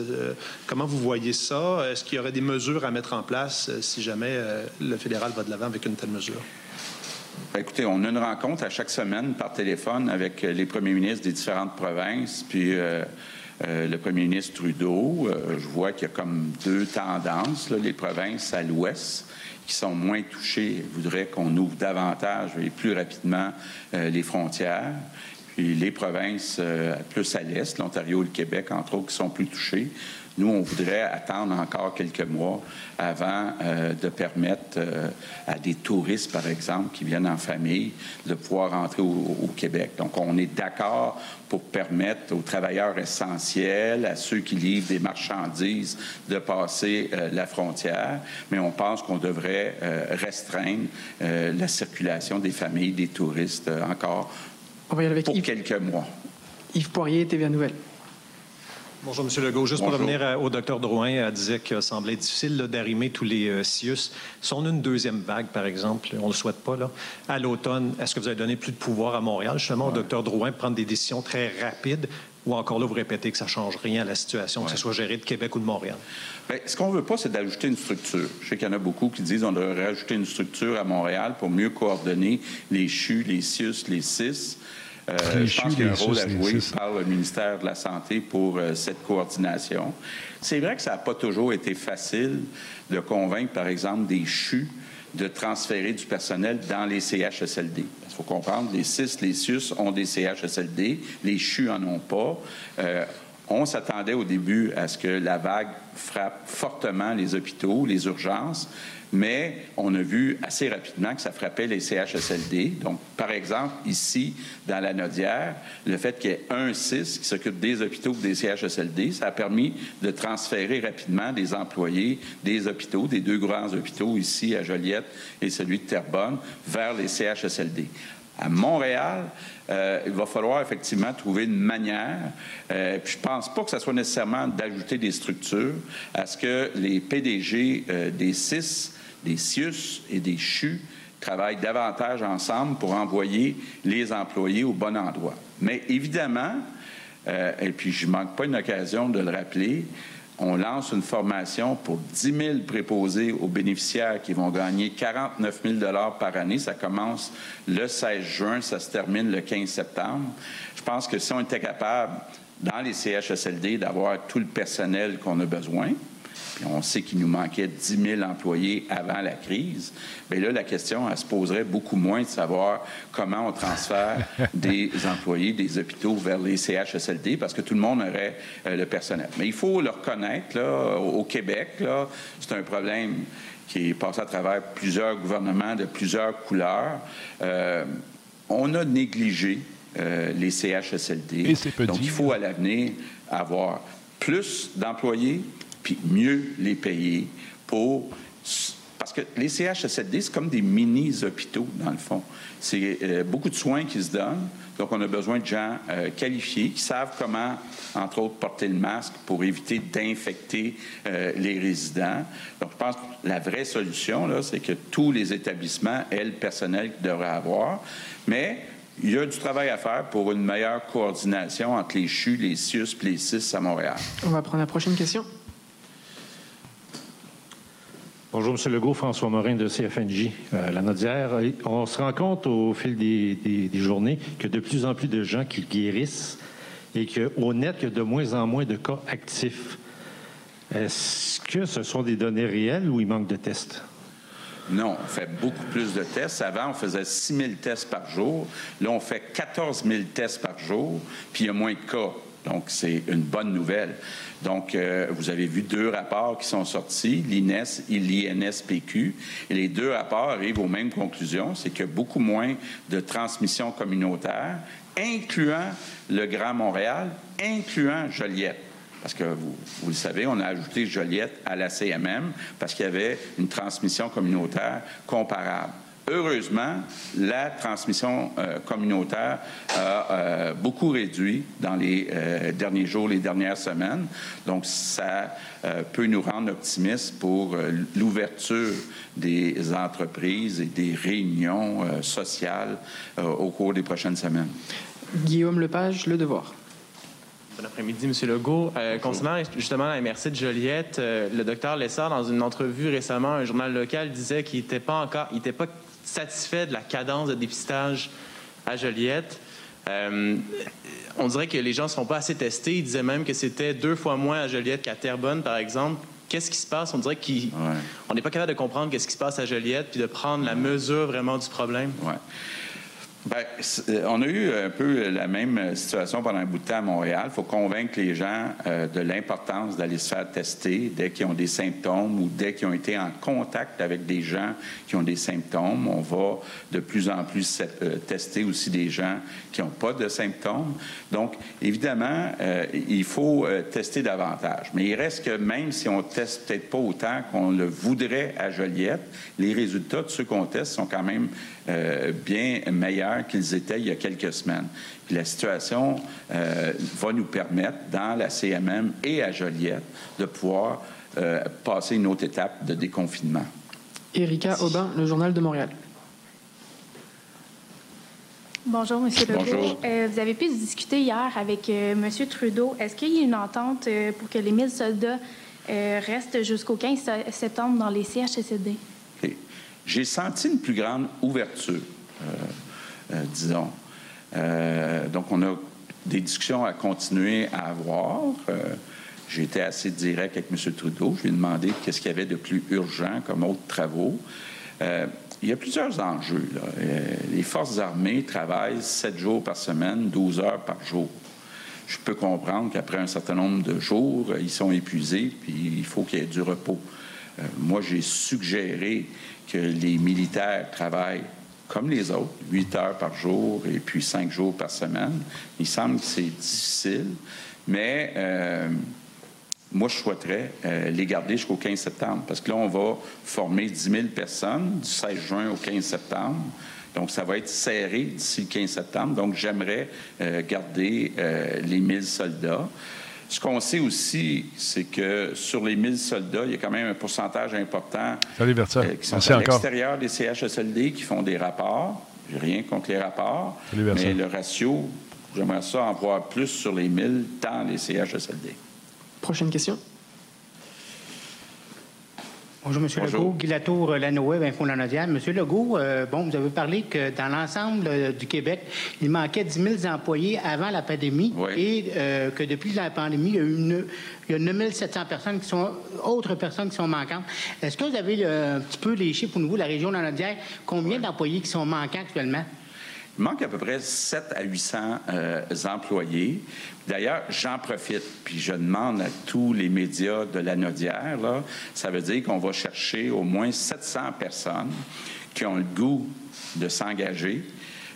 comment vous voyez ça? Est-ce qu'il y aurait des mesures à mettre en place si jamais le fédéral va de l'avant avec une telle mesure? Ben, écoutez, on a une rencontre à chaque semaine par téléphone avec euh, les premiers ministres des différentes provinces, puis euh, euh, le premier ministre Trudeau. je vois qu'il y a comme deux tendances. les provinces à l'ouest qui sont moins touchées voudraient qu'on ouvre davantage et plus rapidement les frontières. Puis les provinces plus à l'est, l'Ontario et le Québec, entre autres, qui sont plus touchées, nous, on voudrait attendre encore quelques mois avant euh, de permettre euh, à des touristes, par exemple, qui viennent en famille, de pouvoir entrer au, Québec. Donc, on est d'accord pour permettre aux travailleurs essentiels, à ceux qui livrent des marchandises, de passer euh, la frontière, mais on pense qu'on devrait restreindre la circulation des familles, des touristes encore pour quelques mois. Yves Poirier, TVA Nouvelle. Bonjour, M. Legault. Juste pour revenir au Dr Drouin, elle disait qu'il semblait difficile d'arrimer tous les euh, CIUS. Si on a une deuxième vague, par exemple, on ne le souhaite pas, là, à l'automne, est-ce que vous avez donné plus de pouvoir à Montréal, justement, au Dr Drouin, prendre des décisions très rapides ou encore là, vous répétez que ça ne change rien à la situation, que ce soit géré de Québec ou de Montréal? Bien, ce qu'on ne veut pas, c'est d'ajouter une structure. Je sais qu'il y en a beaucoup qui disent qu'on devrait rajouter une structure à Montréal pour mieux coordonner les CHU, les CIUS, les CIS. Euh, je pense qu'il y a un rôle à jouer par le ministère de la Santé pour euh, cette coordination. C'est vrai que ça n'a pas toujours été facile de convaincre, par exemple, des CHU de transférer du personnel dans les CHSLD. Il faut comprendre, les CIS, les CIUS ont des CHSLD, les CHU en ont pas. Euh, on s'attendait au début à ce que la vague frappe fortement les hôpitaux, les urgences mais on a vu assez rapidement que ça frappait les CHSLD. Donc, par exemple, ici, dans la Nodière, le fait qu'il y ait un CIS qui s'occupe des hôpitaux ou des CHSLD, ça a permis de transférer rapidement des employés des hôpitaux, des deux grands hôpitaux ici à Joliette et celui de Terrebonne, vers les CHSLD. À Montréal, euh, il va falloir effectivement trouver une manière. Euh, puis je pense pas que ce soit nécessairement d'ajouter des structures à ce que les PDG euh, des CIS des CIUS et des CHU travaillent davantage ensemble pour envoyer les employés au bon endroit. Mais évidemment, euh, et puis je ne manque pas une occasion de le rappeler, on lance une formation pour 10 000 préposés aux bénéficiaires qui vont gagner 49 000 par année. Ça commence le 16 juin, ça se termine le 15 septembre. Je pense que si on était capable, dans les CHSLD, d'avoir tout le personnel qu'on a besoin, on sait qu'il nous manquait 10 000 employés avant la crise, bien là, la question, elle se poserait beaucoup moins de savoir comment on transfère des employés des hôpitaux vers les CHSLD, parce que tout le monde aurait euh, le personnel. Mais il faut le reconnaître, là, au Québec, là, c'est un problème qui est passé à travers plusieurs gouvernements de plusieurs couleurs. Euh, on a négligé euh, les CHSLD. Donc, il faut à l'avenir avoir plus d'employés, puis mieux les payer pour... Parce que les CHSLD, c'est comme des mini-hôpitaux, dans le fond. C'est euh, beaucoup de soins qui se donnent. Donc, on a besoin de gens euh, qualifiés qui savent comment, entre autres, porter le masque pour éviter d'infecter euh, les résidents. Donc, je pense que la vraie solution, là, c'est que tous les établissements aient le personnel qu'ils devraient avoir. Mais il y a du travail à faire pour une meilleure coordination entre les CHU, les CIUS et les CIS à Montréal. On va prendre la prochaine question. Bonjour, M. Legault, François Morin de CFNJ, euh, la Nodière. On se rend compte au fil des, journées que de plus en plus de gens qui guérissent et qu'au net, il y a de moins en moins de cas actifs. Est-ce que ce sont des données réelles ou il manque de tests? Non, on fait beaucoup plus de tests. Avant, on faisait 6 000 tests par jour. Là, on fait 14 000 tests par jour, puis il y a moins de cas. Donc, c'est une bonne nouvelle. Donc, euh, vous avez vu deux rapports qui sont sortis, l'INES et l'INSPQ. Et les deux rapports arrivent aux mêmes conclusions, c'est qu'il y a beaucoup moins de transmission communautaire, incluant le Grand Montréal, incluant Joliette. parce que vous, vous, le savez, on a ajouté Joliette à la CMM parce qu'il y avait une transmission communautaire comparable. Heureusement, la transmission euh, communautaire a euh, beaucoup réduit dans les euh, derniers jours, les dernières semaines. Donc, ça peut nous rendre optimistes pour l'ouverture des entreprises et des réunions sociales au cours des prochaines semaines. Guillaume Lepage, Le Devoir. Bon après-midi, M. Legault. concernant justement la MRC de Joliette, le docteur Lessard, dans une entrevue récemment, un journal local, disait qu'il n'était pas encore, il était pas satisfait de la cadence de dépistage à Joliette. Euh, on dirait que les gens ne sont pas assez testés. Ils disaient même que c'était deux fois moins à Joliette qu'à Terrebonne, par exemple. Qu'est-ce qui se passe? On dirait qu'on n'est pas capable de comprendre qu'est-ce qui se passe à Joliette puis de prendre la mesure vraiment du problème. Ouais. Bien, euh, on a eu un peu la même situation pendant un bout de temps à Montréal. Il faut convaincre les gens euh, de l'importance d'aller se faire tester dès qu'ils ont des symptômes ou dès qu'ils ont été en contact avec des gens qui ont des symptômes. On va de plus en plus euh, tester aussi des gens qui n'ont pas de symptômes. Donc, évidemment, il faut tester davantage. Mais il reste que même si on teste peut-être pas autant qu'on le voudrait à Joliette, les résultats de ceux qu'on teste sont quand même bien meilleurs qu'ils étaient il y a quelques semaines. la situation euh, va nous permettre, dans la CMM et à Joliette, de pouvoir euh, passer une autre étape de déconfinement. Erika Aubin, le Journal de Montréal. Bonjour, M. Legault. Bonjour. vous avez pu discuter hier avec M. Trudeau. Est-ce qu'il y a une entente pour que les 1000 soldats restent jusqu'au 15 septembre dans les CHSLD? j'ai senti une plus grande ouverture, euh, euh, disons. Euh, donc, on a des discussions à continuer à avoir. j'ai été assez direct avec M. Trudeau. Je lui ai demandé qu'est-ce qu'il y avait de plus urgent comme autres travaux. il y a plusieurs enjeux. les forces armées travaillent sept jours par semaine, 12 heures par jour. Je peux comprendre qu'après un certain nombre de jours, ils sont épuisés, puis il faut qu'il y ait du repos. moi, j'ai suggéré que les militaires travaillent comme les autres, huit heures par jour et puis cinq jours par semaine. Il semble que c'est difficile, mais euh, moi, je souhaiterais euh, les garder jusqu'au 15 septembre, parce que là, on va former 10 000 personnes du 16 juin au 15 septembre. Donc, ça va être serré d'ici le 15 septembre. Donc, j'aimerais euh, garder les 1000 soldats. Ce qu'on sait aussi, c'est que sur les 1000 soldats, il y a quand même un pourcentage important euh, qui sont à l'extérieur des CHSLD qui font des rapports. J'ai rien contre les rapports, mais le ratio, j'aimerais ça en voir plus sur les 1000 dans les CHSLD. Prochaine question. Bonjour, M. Legault. Guy Latour, euh, Lanoël, Info Lanaudière. M. Legault, euh, bon, vous avez parlé que dans l'ensemble euh, du Québec, il manquait 10 000 employés avant la pandémie et que depuis la pandémie, il y a, une, il y a 9 700 personnes qui sont, autres personnes qui sont manquantes. Est-ce que vous avez un petit peu les chiffres au niveau de la région Lanaudière? Combien d'employés qui sont manquants actuellement? Il manque à peu près 7 à 800 euh, employés. D'ailleurs, j'en profite, puis je demande à tous les médias de la Nodière, ça veut dire qu'on va chercher au moins 700 personnes qui ont le goût de s'engager,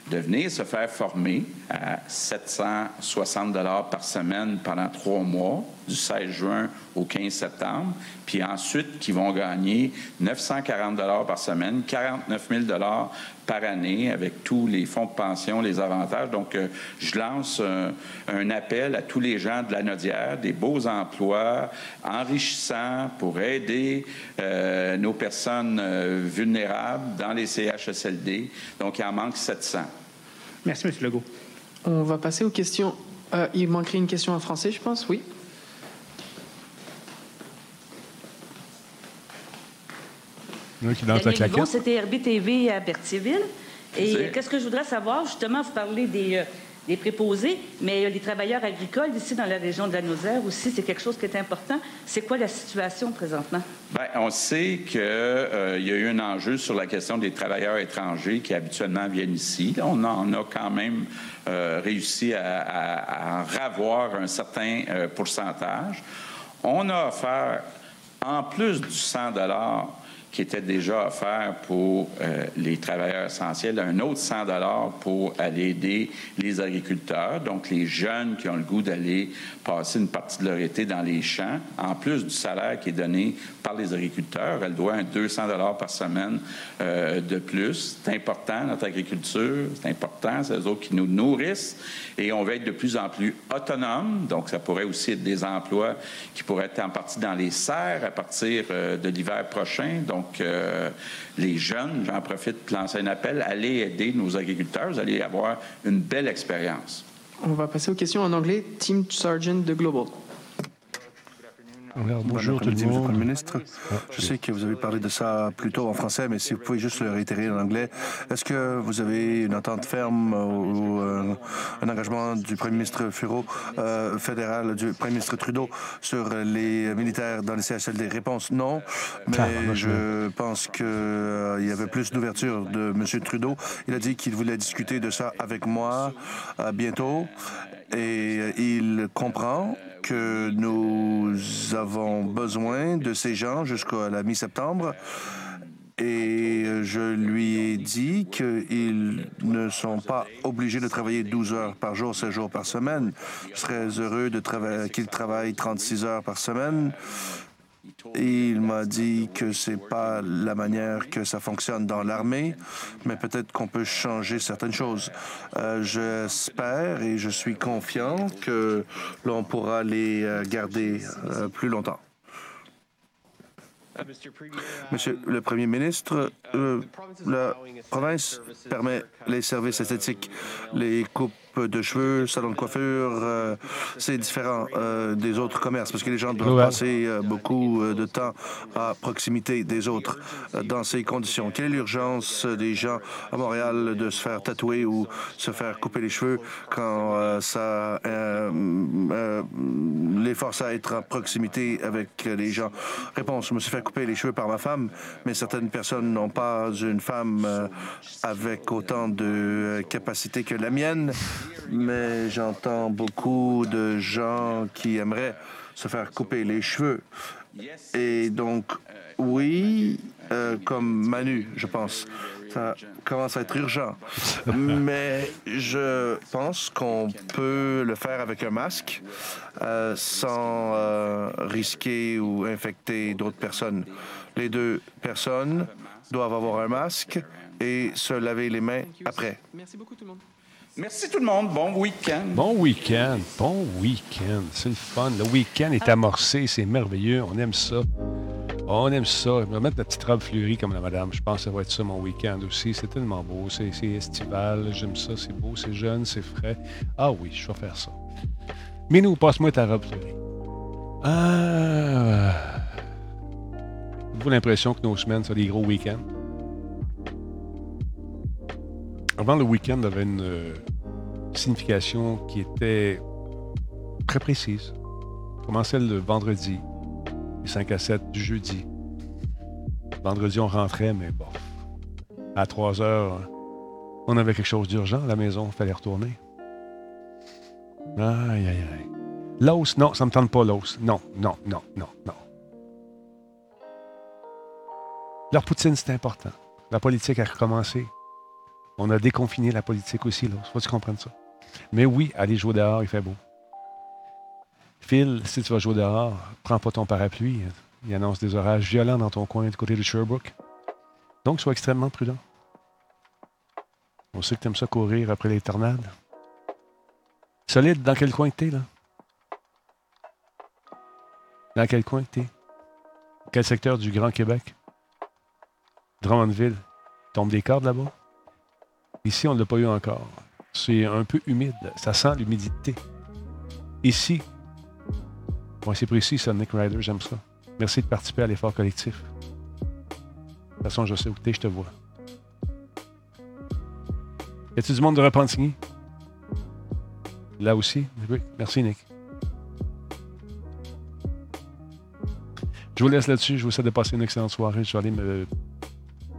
de venir se faire former à 760 dollars par semaine pendant trois mois, du 16 juin au 15 septembre, puis ensuite qui vont gagner 940 dollars par semaine, 49 000 dollars par année avec tous les fonds de pension, les avantages. Donc, euh, je lance un, appel à tous les gens de la Nodière, des beaux emplois enrichissants pour aider euh, nos personnes euh, vulnérables dans les CHSLD. Donc, il en manque 700. Merci, M. Legault. On va passer aux questions. il manquerait une question en français, je pense, oui. C'était RBTV à Berthierville. Et qu'est-ce que je voudrais savoir? Justement, vous parlez des, euh, des préposés, mais les travailleurs agricoles ici dans la région de la Nozère aussi, c'est quelque chose qui est important. C'est quoi la situation présentement? Bien, on sait qu'il euh, y a eu un enjeu sur la question des travailleurs étrangers qui habituellement viennent ici. on en a quand même euh, réussi à, en ravoir un certain pourcentage. On a offert, en plus du 100 qui était déjà offert pour euh, les travailleurs essentiels, un autre 100 dollars pour aller aider les agriculteurs, donc les jeunes qui ont le goût d'aller passer une partie de leur été dans les champs, en plus du salaire qui est donné par les agriculteurs. Elle doit un 200 dollars par semaine euh, de plus. C'est important, notre agriculture, c'est important, c'est eux autres qui nous nourrissent et on va être de plus en plus autonome. Donc, ça pourrait aussi être des emplois qui pourraient être en partie dans les serres à partir euh, de l'hiver prochain. Euh, les jeunes, j'en profite pour lancer un appel, allez aider nos agriculteurs, vous allez avoir une belle expérience. On va passer aux questions en anglais. Team Sergeant de Global bonjour tout le monde. Monsieur le Premier ministre. Ah, je sais que vous avez parlé de ça plus tôt en français, mais si vous pouvez juste le réitérer en anglais. Est-ce que vous avez une entente ferme ou euh, un engagement du Premier ministre Furo, euh, fédéral, du Premier ministre Trudeau sur les militaires dans les CHLD? Réponse non, mais je pense qu'il euh, y avait plus d'ouverture de M. Trudeau. Il a dit qu'il voulait discuter de ça avec moi bientôt et il comprend que nous avons besoin de ces gens jusqu'à la mi-septembre. Et je lui ai dit qu'ils ne sont pas obligés de travailler 12 heures par jour, 16 jours par semaine. Je serais heureux qu'ils travaillent 36 heures par semaine il m'a dit que c'est pas la manière que ça fonctionne dans l'armée, mais peut-être qu'on peut changer certaines choses. Euh, J'espère et je suis confiant que l'on pourra les euh, garder euh, plus longtemps. Monsieur le Premier ministre, euh, la province permet les services esthétiques, les coupes de cheveux, salon de coiffure, euh, c'est différent euh, des autres commerces parce que les gens doivent passer euh, beaucoup de temps à proximité des autres dans ces conditions. Quelle est l'urgence des gens à Montréal de se faire tatouer ou se faire couper les cheveux quand ça les force à être en proximité avec les gens? Réponse, je me suis fait couper les cheveux par ma femme, mais certaines personnes n'ont pas une femme avec autant de capacité que la mienne mais j'entends beaucoup de gens qui aimeraient se faire couper les cheveux. Et donc, oui, euh, comme Manu, je pense. Ça commence à être urgent. Mais je pense qu'on peut le faire avec un masque euh, sans euh, risquer ou infecter d'autres personnes. Les deux personnes doivent avoir un masque et se laver les mains après. Merci beaucoup tout le monde. Merci tout le monde. Bon week-end. Bon week-end. Bon week-end. C'est le fun. Le week-end est amorcé. C'est merveilleux. On aime ça. On aime ça. Je vais mettre la petite robe fleurie comme la madame. Je pense que ça va être ça mon week-end aussi. C'est tellement beau. C'est estival. J'aime ça. C'est beau. C'est jeune. C'est frais. Ah oui, je vais faire ça. Minou, passe-moi ta robe fleurie. Ah. Avez-vous l'impression que nos semaines sont des gros week-ends? Avant le week-end avait une euh, signification qui était très précise. Commençait le vendredi, les 5 à 7 du jeudi. Vendredi, on rentrait, mais bon. À 3 heures, on avait quelque chose d'urgent à la maison, il fallait retourner. Aïe, aïe, aïe. L'os, non, ça ne me tente pas l'os. Non, non, non, non, non. Leur poutine, c'est important. La politique a recommencé. On a déconfiné la politique aussi, là. Faut que tu comprennes ça. Mais oui, aller jouer dehors, il fait beau. Phil, si tu vas jouer dehors, prends pas ton parapluie. Il annonce des orages violents dans ton coin du côté de Sherbrooke. Donc, sois extrêmement prudent. On sait que tu aimes ça courir après les tornades. Solide, dans quel coin que t'es, là? Dans quel coin que t'es? Quel secteur du Grand Québec? Drummondville. Tombe des cordes là-bas? Ici, on ne l'a pas eu encore. C'est un peu humide. Ça sent l'humidité. Ici, bon, c'est précis, ça, Nick Ryder, j'aime ça. Merci de participer à l'effort collectif. De toute façon, je sais où tu es, je te vois. Y a-t-il du monde de Repentigny? Là aussi? Oui, merci, Nick. Je vous laisse là-dessus. Je vous souhaite de passer une excellente soirée. Je vais aller me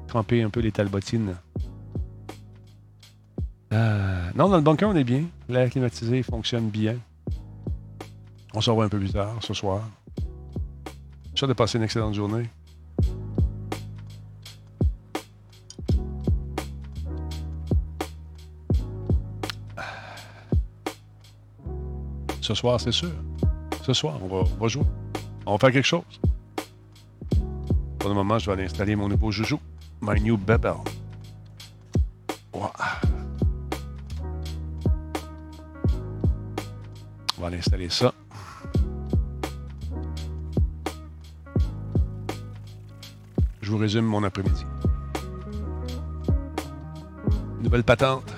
tremper un peu les talbotines. Euh, non, dans le bunker, on est bien. L'air climatisé fonctionne bien. On s'en va un peu plus tard ce soir. J'ai de passer une excellente journée. Ce soir, c'est sûr. Ce soir, on va, jouer. On va faire quelque chose. Pour le moment, je vais aller installer mon nouveau joujou, My New Bebel. On va aller installer ça. Je vous résume mon après-midi. Nouvelle patente.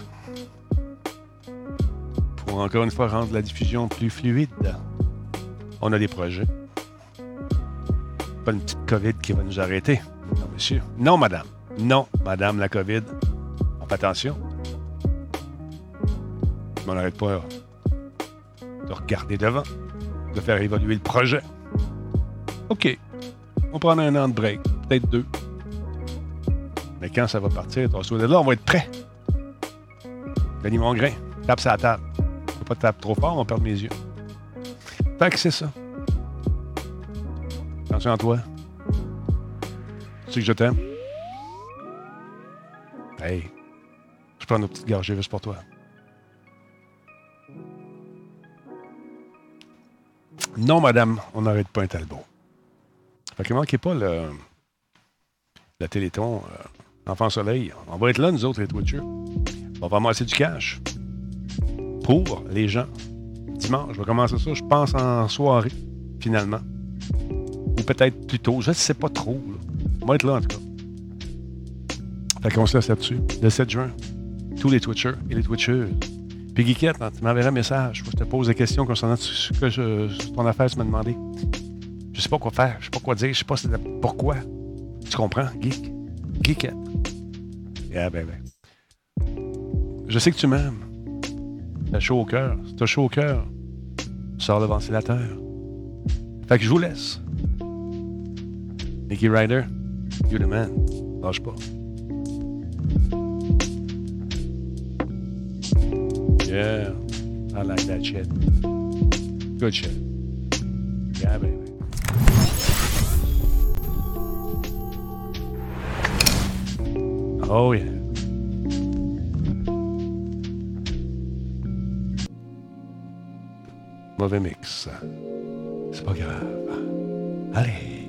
Pour encore une fois rendre la diffusion plus fluide. On a des projets. Pas une petite COVID qui va nous arrêter. Non, monsieur. Non, madame. Non, madame, la COVID. Attention. On n'arrête pas de regarder devant, de faire évoluer le projet. OK. On prend un an de break, peut-être deux. Mais quand ça va partir, de là, on va être prêt. Denis Mongrain, tape sa table. Faut pas taper trop fort, on perd mes yeux. Fait que c'est ça. Attention à toi. Tu sais que je t'aime? Hey, je prends nos petites gorgées juste pour toi. Non, madame, on n'arrête pas un talbot. Fait que manquez pas le, le téléthon euh, Enfant Soleil. On va être là, nous autres, les Twitchers. On va ramasser du cash pour les gens. Dimanche, je vais commencer ça, je pense, en soirée, finalement. Ou peut-être plus tôt, je ne sais pas trop. On va être là, en tout cas. Fait qu'on se laisse là-dessus. Le 7 juin, tous les Twitchers et les Twitchers. Puis Guiquette, hein, tu m'enverras un message. Je te pose des questions concernant ce que je, ton affaire, tu m'as demandé. Je sais pas quoi faire, je sais pas quoi dire, je sais pas pourquoi. Tu comprends, Geek? Geekette. Yeah, ben. Je sais que tu m'aimes. T'as chaud au cœur. Si t'as chaud au cœur, sors le ventilateur. Fait que je vous laisse. Nicky Ryder, you the man. Lâche pas. Yeah, I like that shit. Good shit. Yeah, baby. Oh, yeah. Mauvais mix. C'est pas grave. Allez.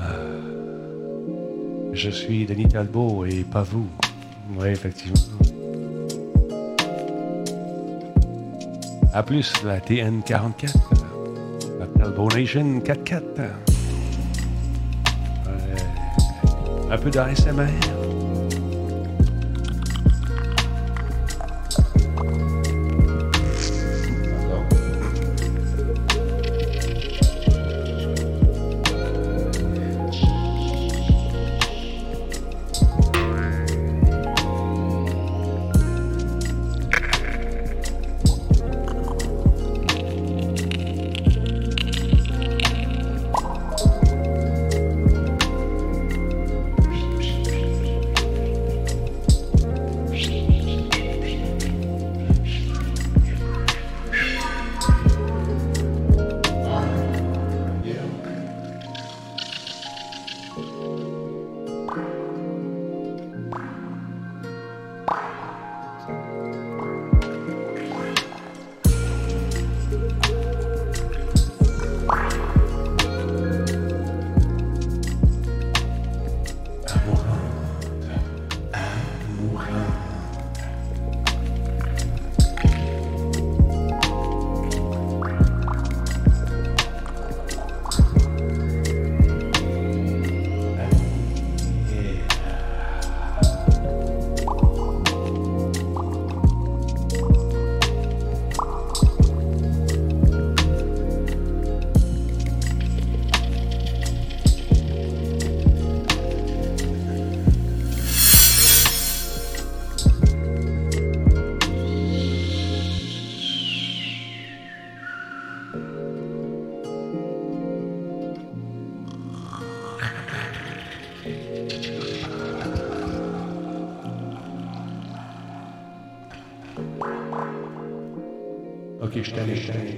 Ah. Je suis Denis Talbot et pas vous. Oui, effectivement. À plus, la TN44. La Talbot Nation 44. un peu d'ASMR. Ok, je t'allais,